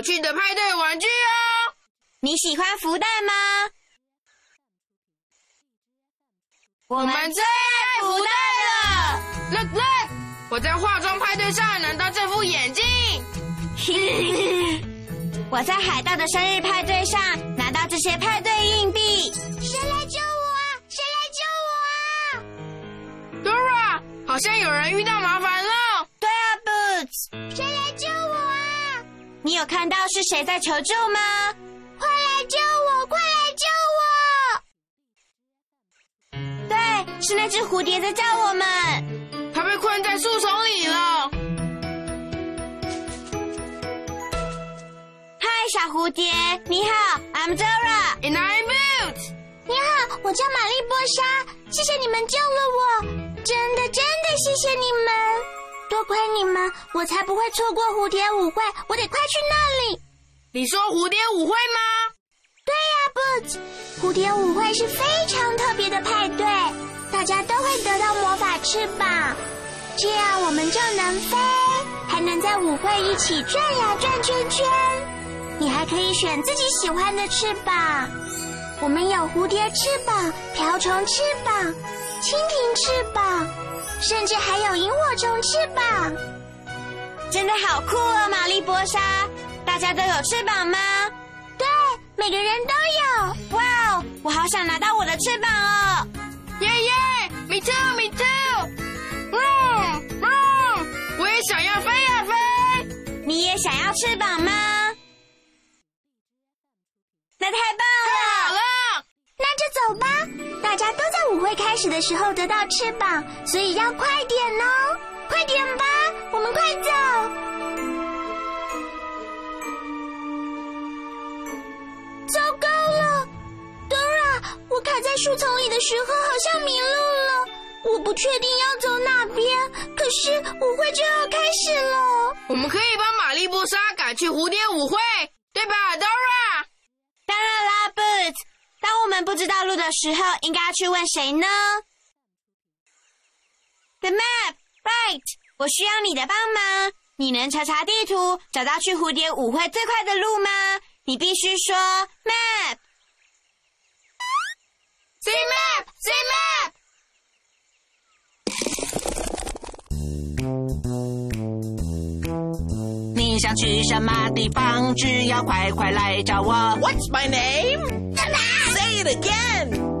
有趣的派对玩具哦。你喜欢福袋吗？我们最爱福袋了。Look, look！我在化妆派对上拿到这副眼镜。我在海盗的生日派对上拿到这些派对硬币。谁来救我啊？谁来救我啊？Dora，好像有人遇到麻烦你有看到是谁在求救吗？快来救我！快来救我！对，是那只蝴蝶在叫我们。它被困在树丛里了。嗨，小蝴蝶，你好，I'm Dora。And I'm Boots。你好，我叫玛丽波莎，谢谢你们救了我，真的真的谢谢你们，多亏你们，我才不会错过蝴蝶舞会，我得快去那里。你说蝴蝶舞会吗？对呀，Boots，蝴蝶舞会是非常特别的派对，大家都会得到魔法翅膀，这样我们就能飞，还能在舞会一起转呀转圈圈。你还可以选自己喜欢的翅膀，我们有蝴蝶翅膀、瓢虫翅膀、蜻蜓翅膀，甚至还有萤火虫翅膀。真的好酷哦，玛丽波莎！大家都有翅膀吗？对，每个人都有。哇哦，我好想拿到我的翅膀哦！耶耶，Me too，Me too。嗡嗡，我也想要飞呀飞。你也想要翅膀吗？那太棒会开始的时候得到翅膀，所以要快点哦，快点吧，我们快走。糟糕了，Dora，我卡在树丛里的时候好像迷路了，我不确定要走哪边。可是舞会就要开始了。我们可以帮玛丽波莎赶去蝴蝶舞会，对吧，Dora？当然啦，Boots。当我们不知道路的时候，应该要去问谁呢？The map, right？我需要你的帮忙。你能查查地图，找到去蝴蝶舞会最快的路吗？你必须说 map。Map, map。你想去什么地方？只要快快来找我。What's my name? Say it again.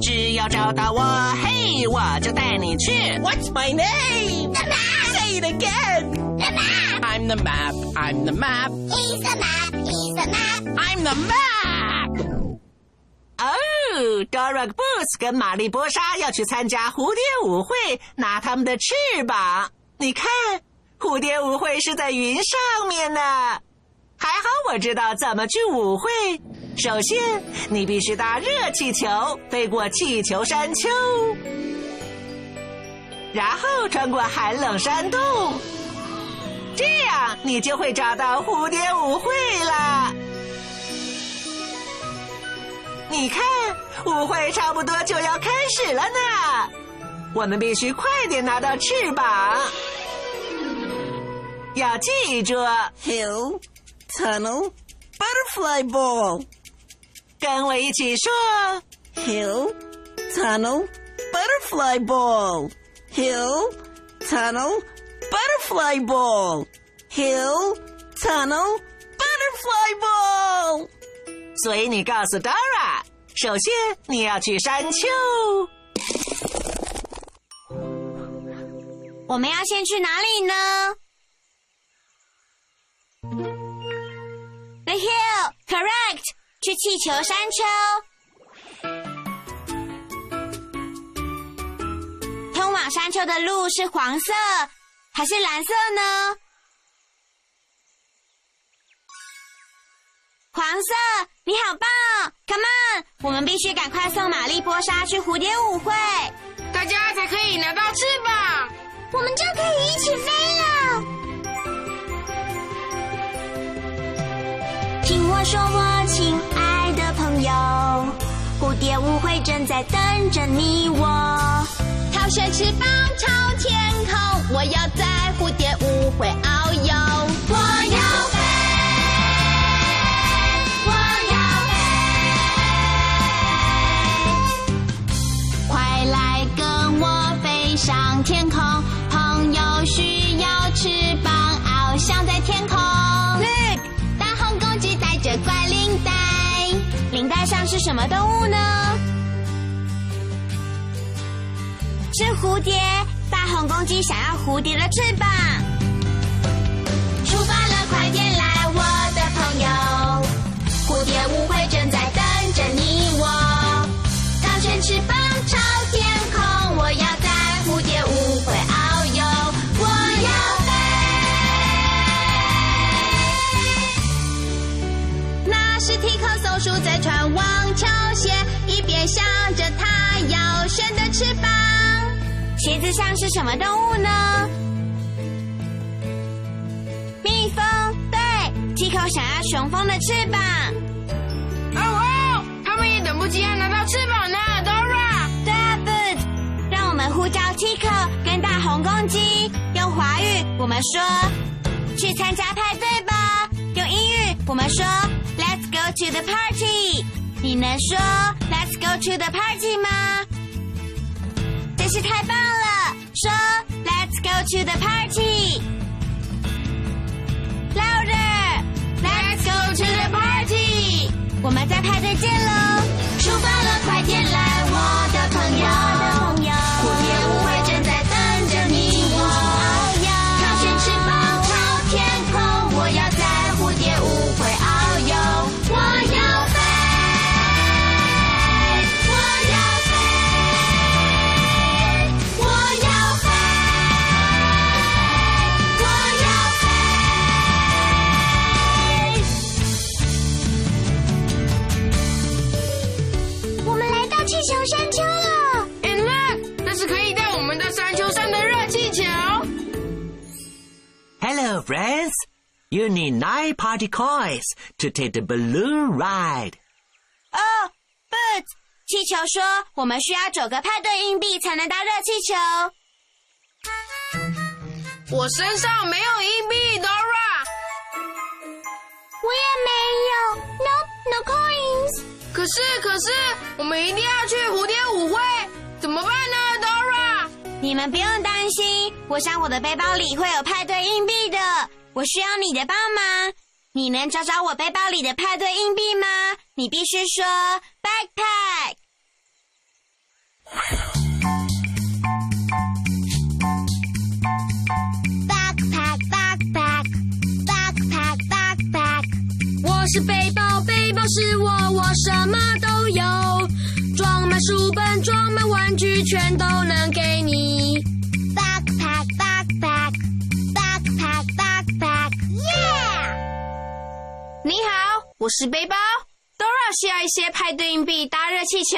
只要找到我，嘿，我就带你去。What's my name? Say it again. I'm the map. I'm the map. He's the map, he's the map. I'm the map. 哦，Dora Boots 跟玛丽波莎要去参加蝴蝶舞会，拿他们的翅膀。你看，蝴蝶舞会是在云上面呢。还好我知道怎么去舞会。首先，你必须搭热气球飞过气球山丘，然后穿过寒冷山洞，这样你就会找到蝴蝶舞会了。你看，舞会差不多就要开始了呢。我们必须快点拿到翅膀。要记住，hill, tunnel, butterfly ball。跟我一起说，hill, tunnel, butterfly ball. Hill, tunnel, butterfly ball. Hill, tunnel, butterfly ball. 所以你告诉 Dora，首先你要去山丘。我们要先去哪里呢去气球山丘。通往山丘的路是黄色还是蓝色呢？黄色，你好棒！Come on，我们必须赶快送玛丽波莎去蝴蝶舞会，大家才可以拿到翅膀，我们就可以一起飞了。听我说，话舞会正在等着你我。挑选翅膀朝天空，我要在蝴蝶舞会遨游，什么动物呢？是蝴蝶。大红公鸡想要蝴蝶的翅膀。一边想着它要选的翅膀。鞋子上是什么动物呢？蜜蜂。对，提克想要雄蜂的翅膀。哦哦，他们也等不及要拿到翅膀呢，Dora。对啊，Bud。让我们呼叫 Tico 跟大红公鸡，用华语我们说去参加派对吧；用英语我们说 Let's go to the party。你能说 Let's go to the party 吗？真是太棒了！说 Let's go to the party。Louder，Let's go to the party。我们在派对见喽！You need nine party coins to take the balloon ride. 哦，But 气球说我们需要九个派对硬币才能搭热气球。我身上没有硬币，Dora。我也没有，No no coins。可是，可是，我们一定要去蝴蝶舞会，怎么办呢，Dora？你们不用担心，我想我的背包里会有派对硬币的。我需要你的帮忙，你能找找我背包里的派对硬币吗？你必须说 backpack。Backpack, backpack, backpack, backpack。我是背包，背包是我，我什么都有，装满书本，装满玩具，全都能给你。你好，我是背包，Dora 需要一些派对硬币搭热气球。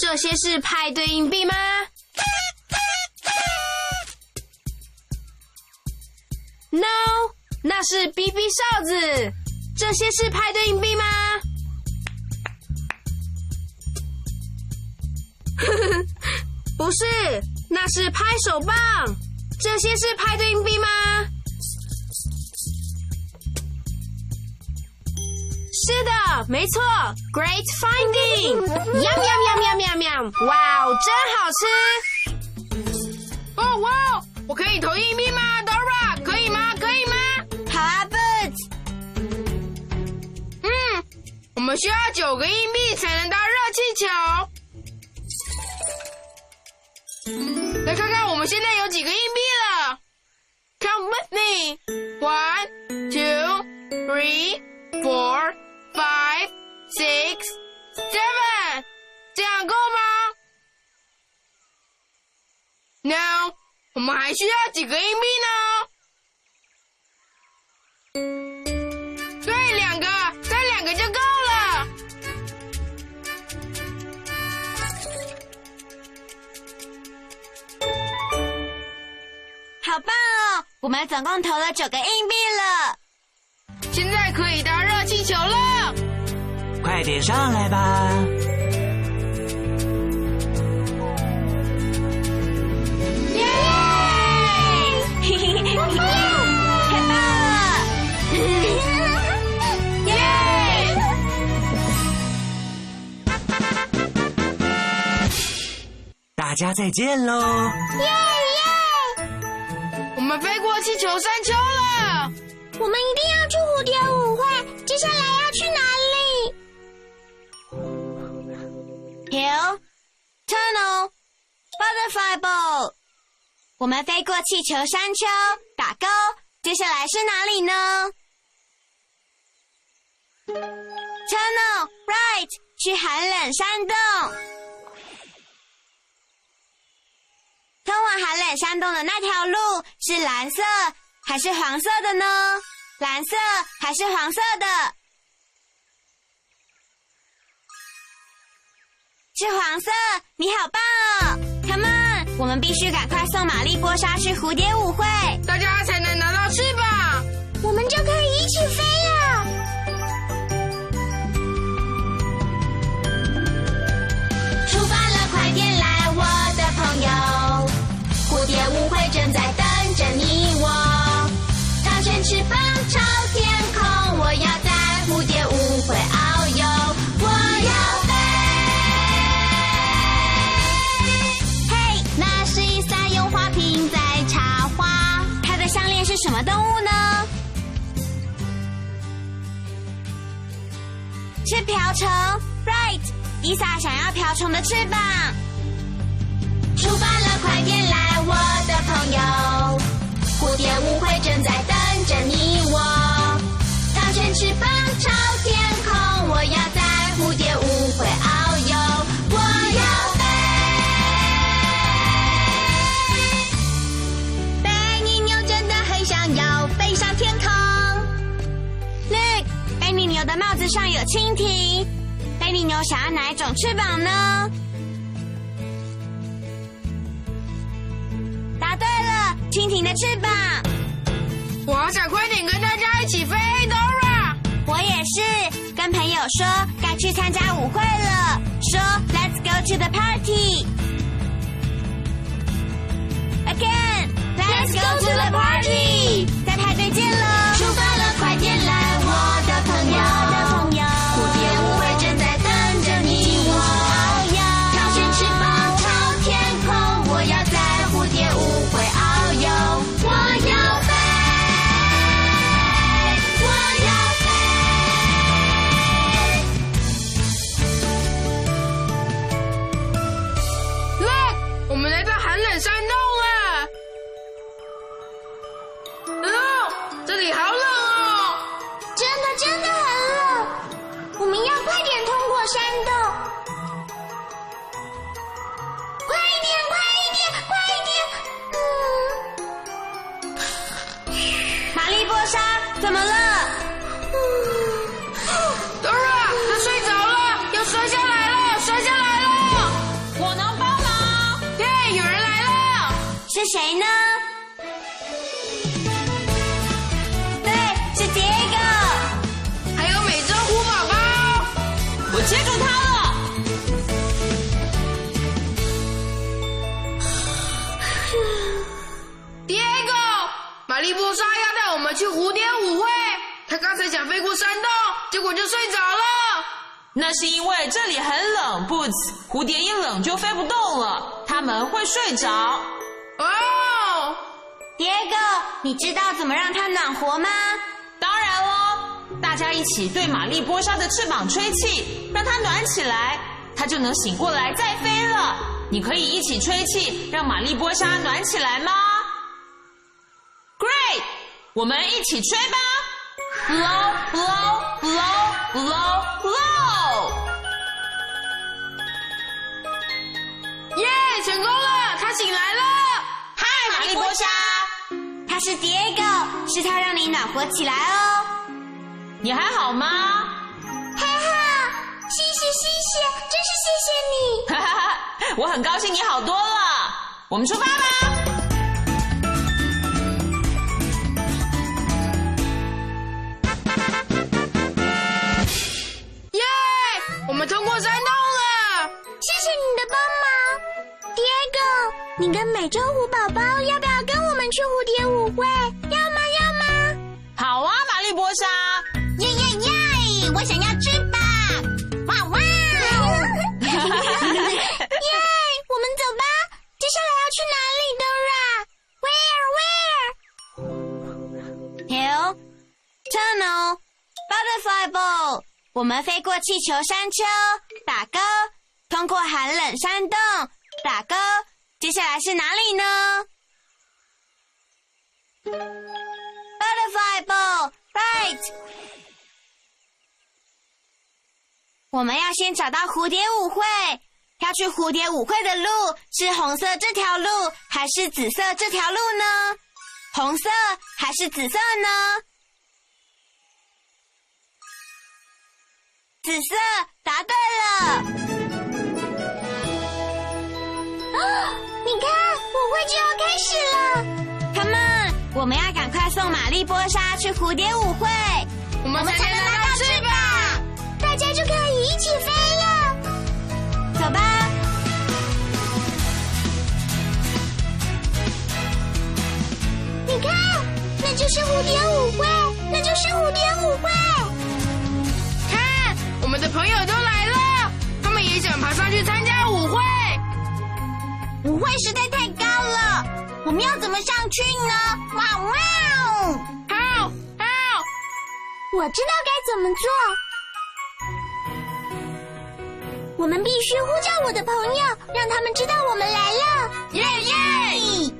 这些是派对硬币吗？No，那是 BB 哨子。这些是派对硬币吗？不是，那是拍手棒。这些是派对硬币吗？是，的，没错，Great finding！呀喵喵喵喵喵！哇哦，真好吃！哦哇，我可以投硬币吗，Dora？可以吗？可以吗？好啊，Boots。嗯，我们需要九个硬币才能到热气球。来看看我们现在有几个硬币了。Come with me. One, two, three, four, five, six, seven. 这样够吗？No，我们还需要几个硬币呢？对，两个，再两个就够了。好棒哦！我们总共投了九个硬币了。现在可以搭热气球了。快点上来吧！耶！嘿嘿嘿！太棒了！耶！大家再见喽！我们飞过气球山丘了。我们一定要去蝴蝶舞会，接下来要去哪里？Tunnel Butterfly ball，。我们飞过气球山丘，打勾。接下来是哪里呢？Tunnel right，去寒冷山洞。通往寒冷山洞的那条路是蓝色还是黄色的呢？蓝色还是黄色的？是黄色，你好棒哦！Come on，我们必须赶快送玛丽波莎去蝴蝶舞会。大家才能拿到翅膀。我们就可以瓢虫，right？伊莎想要瓢虫的翅膀。出发了，快点来，我的朋友！蝴蝶舞会正在等着你我。贝尼牛的帽子上有蜻蜓。贝尼牛想要哪一种翅膀呢？答对了，蜻蜓的翅膀。我好想快点跟大家一起飞，Dora。我也是，跟朋友说该去参加舞会了，说 Let's go to the party。Again，Let's go to the party。想飞过山洞，结果就睡着了。那是因为这里很冷，Boots。蝴蝶一冷就飞不动了，它们会睡着。哦，蝶哥，你知道怎么让它暖和吗？当然喽，大家一起对玛丽波莎的翅膀吹气，让它暖起来，它就能醒过来再飞了。你可以一起吹气，让玛丽波莎暖起来吗？Great，我们一起吹吧！Blow, blow, blow, blow, blow。耶，成功了，他醒来了。嗨，玛丽波莎，他是 Diego，是他让你暖和起来哦。你还好吗？还好，谢谢谢谢，真是谢谢你。哈哈哈，我很高兴你好多了。我们出发吧！美洲虎宝宝要不要跟我们去蝴蝶舞会？要吗？要吗？好啊，玛丽波莎。耶耶耶！我想要翅膀！哇哇！耶！我们走吧。接下来要去哪里，Dora？Where？Where？Hill tunnel butterfly ball，我们飞过气球山丘，打勾；通过寒冷山洞，打勾。接下来是哪里呢？Butterfly ball right。我们要先找到蝴蝶舞会。要去蝴蝶舞会的路是红色这条路，还是紫色这条路呢？红色还是紫色呢？紫色，答对了。啊！你看，舞会就要开始了。Come on，我们要赶快送玛丽波莎去蝴蝶舞会，我们才能拿到翅膀。大家就可以一起飞了。走吧。你看，那就是蝴蝶舞会，那就是蝴蝶舞会。看，我们的朋友都来了，他们也想爬上去参加舞会。实在太高了，我们要怎么上去呢？哇哇哦！好，好，我知道该怎么做。我们必须呼叫我的朋友，让他们知道我们来了。耶耶！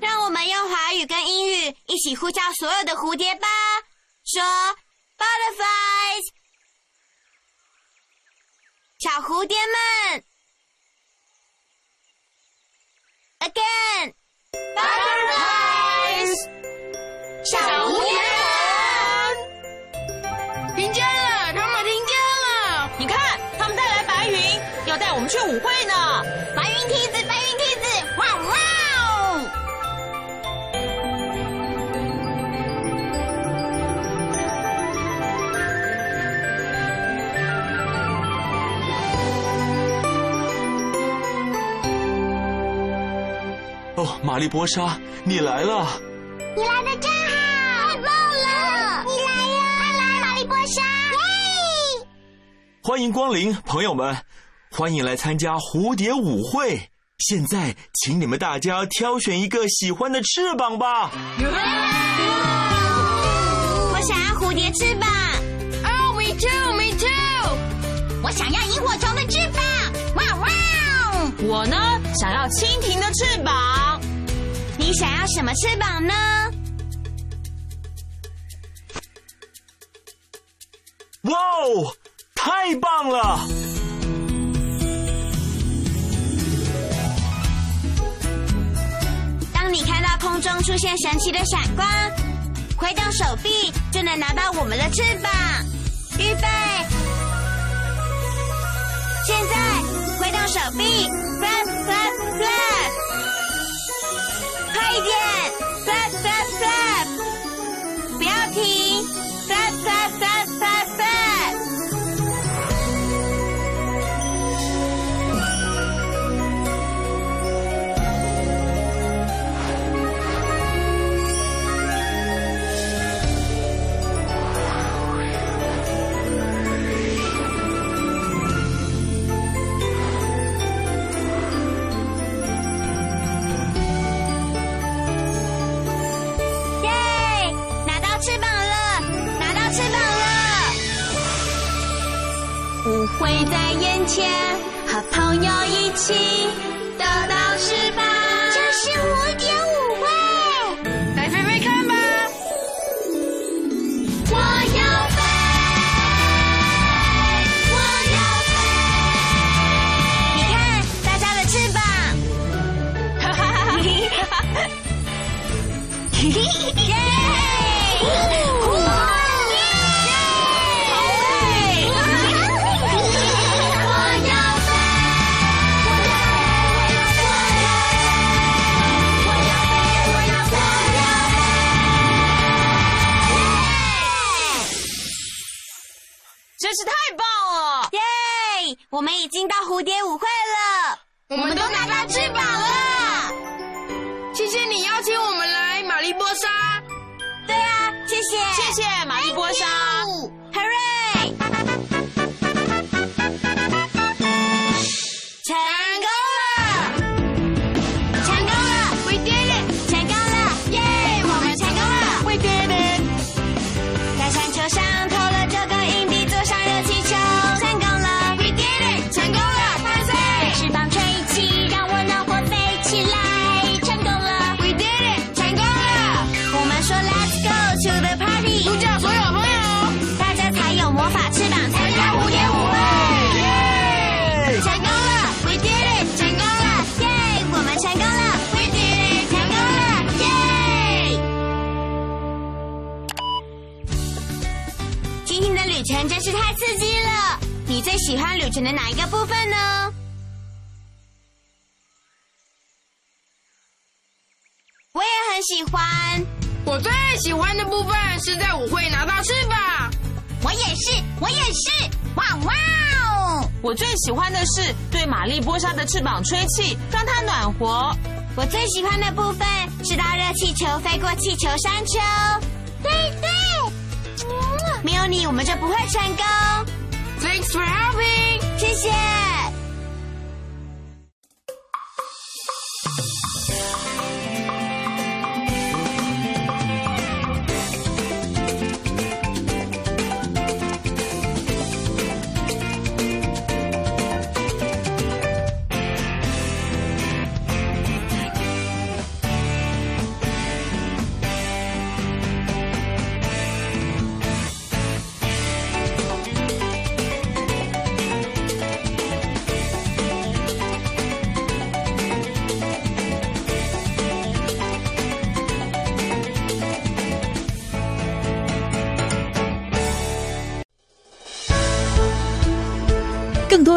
让我们用华语跟英语一起呼叫所有的蝴蝶吧，说 butterflies，小蝴蝶们，again butterflies，小蝴蝶们。听见了，他们听见了。你看，他们带来白云，要带我们去舞会呢。玛丽波莎，你来了！你来的真好，太棒了！你来呀，快来，玛丽波莎！耶！欢迎光临，朋友们，欢迎来参加蝴蝶舞会。现在，请你们大家挑选一个喜欢的翅膀吧。我想要蝴蝶翅膀，哦，me too，me too。我想要萤火虫的翅膀，哇哇哦！我呢，想要蜻蜓的翅膀。你想要什么翅膀呢？哇哦，太棒了！当你看到空中出现神奇的闪光，挥动手臂就能拿到我们的翅膀。预备，现在挥动手臂程真是太刺激了。你最喜欢旅程的哪一个部分呢？我也很喜欢，我最喜欢的部分是在舞会拿到翅膀。我也是，我也是，哇哇哦！我最喜欢的是对玛丽波莎的翅膀吹气，让它暖和。我最喜欢的部分是搭热气球飞过气球山丘。对对，没有你，我们就不会成功。Thanks for helping。谢谢。